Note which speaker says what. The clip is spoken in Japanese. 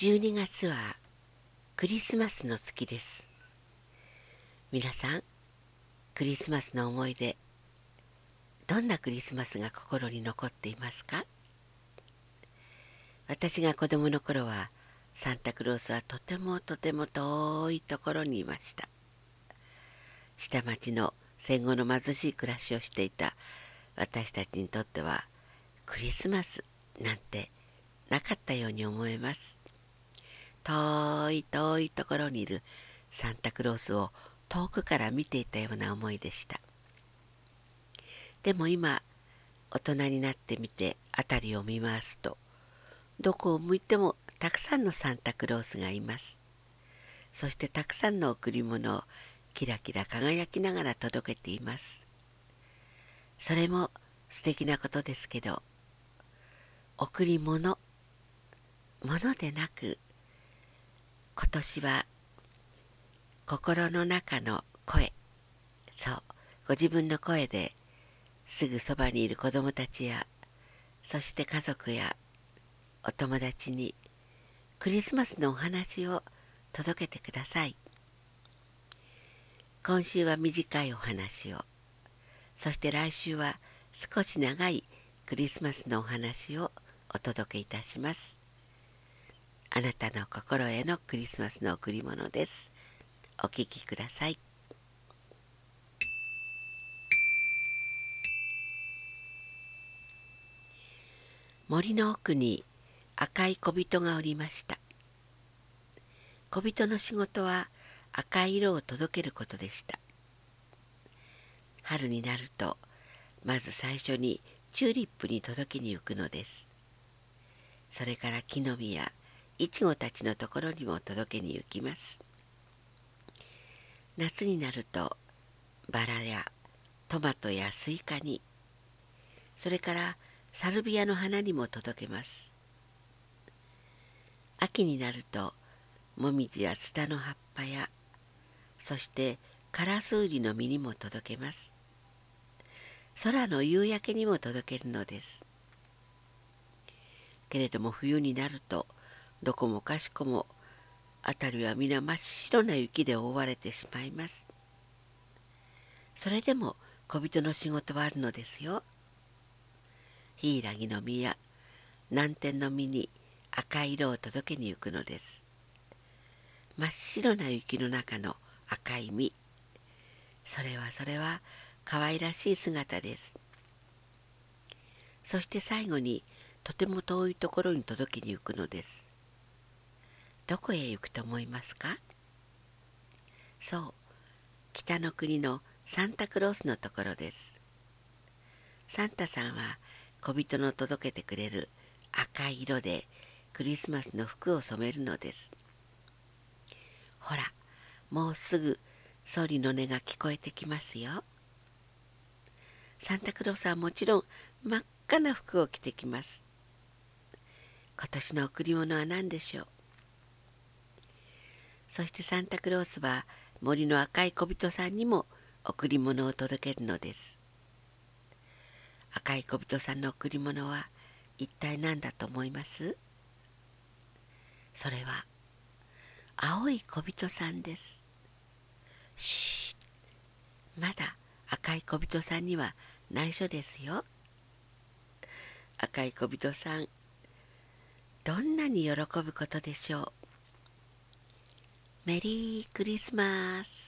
Speaker 1: 12月はクリスマスの月です。皆さんクリスマスの思い出どんなクリスマスが心に残っていますか？私が子供の頃はサンタクロースはとてもとても遠いところにいました。下町の戦後の貧しい暮らしをしていた私たちにとってはクリスマスなんてなかったように思えます。遠い遠いところにいるサンタクロースを遠くから見ていたような思いでした。でも今大人になってみて辺りを見回すとどこを向いてもたくさんのサンタクロースがいます。そしてたくさんの贈り物をキラキラ輝きながら届けています。それも素敵なことですけど贈り物物でなく今年は心の中の声。そう。ご自分の声ですぐそばにいる子供たちやそして家族やお友達にクリスマスのお話を届けてください。今週は短いお話を。そして来週は少し長いクリスマスのお話をお届けいたします。あなたの心へのクリスマスの贈り物です。お聴きください。森の奥に赤い小人がおりました。小人の仕事は赤い色を届けることでした。春になるとまず最初にチューリップに届けに行くのです。それから木の実やいちごたちのところにも届けに行きます。夏になるとバラやトマトやスイカにそれからサルビアの花にも届けます。秋になるともみじやツタの葉っぱやそしてカラスウリの実にも届けます。空の夕焼けにも届けるのです。けれども冬になるとどこもかしこも辺りは皆真っ白な雪で覆われてしまいます。それでも小人の仕事はあるのですよ。ヒイラギの実や南天の実に赤い色を届けに行くのです。真っ白な雪の中の赤い実。それはそれは可愛らしい姿です。そして最後にとても遠いところに届けに行くのです。どこへ行くと思いますか？そう北の国のサンタクロースのところです。サンタさんは小人の届けてくれる赤い色でクリスマスの服を染めるのです。ほらもうすぐ総理の音が聞こえてきますよ。サンタクロースはもちろん真っ赤な服を着てきます。今年の贈り物は何でしょう？そしてサンタクロースは森の赤い小人さんにも贈り物を届けるのです。赤い小人さんの贈り物は一体何だと思います？それは青い小人さんです。しまだ赤い小人さんには内緒ですよ。赤い小人さんどんなに喜ぶことでしょう？メリークリスマス。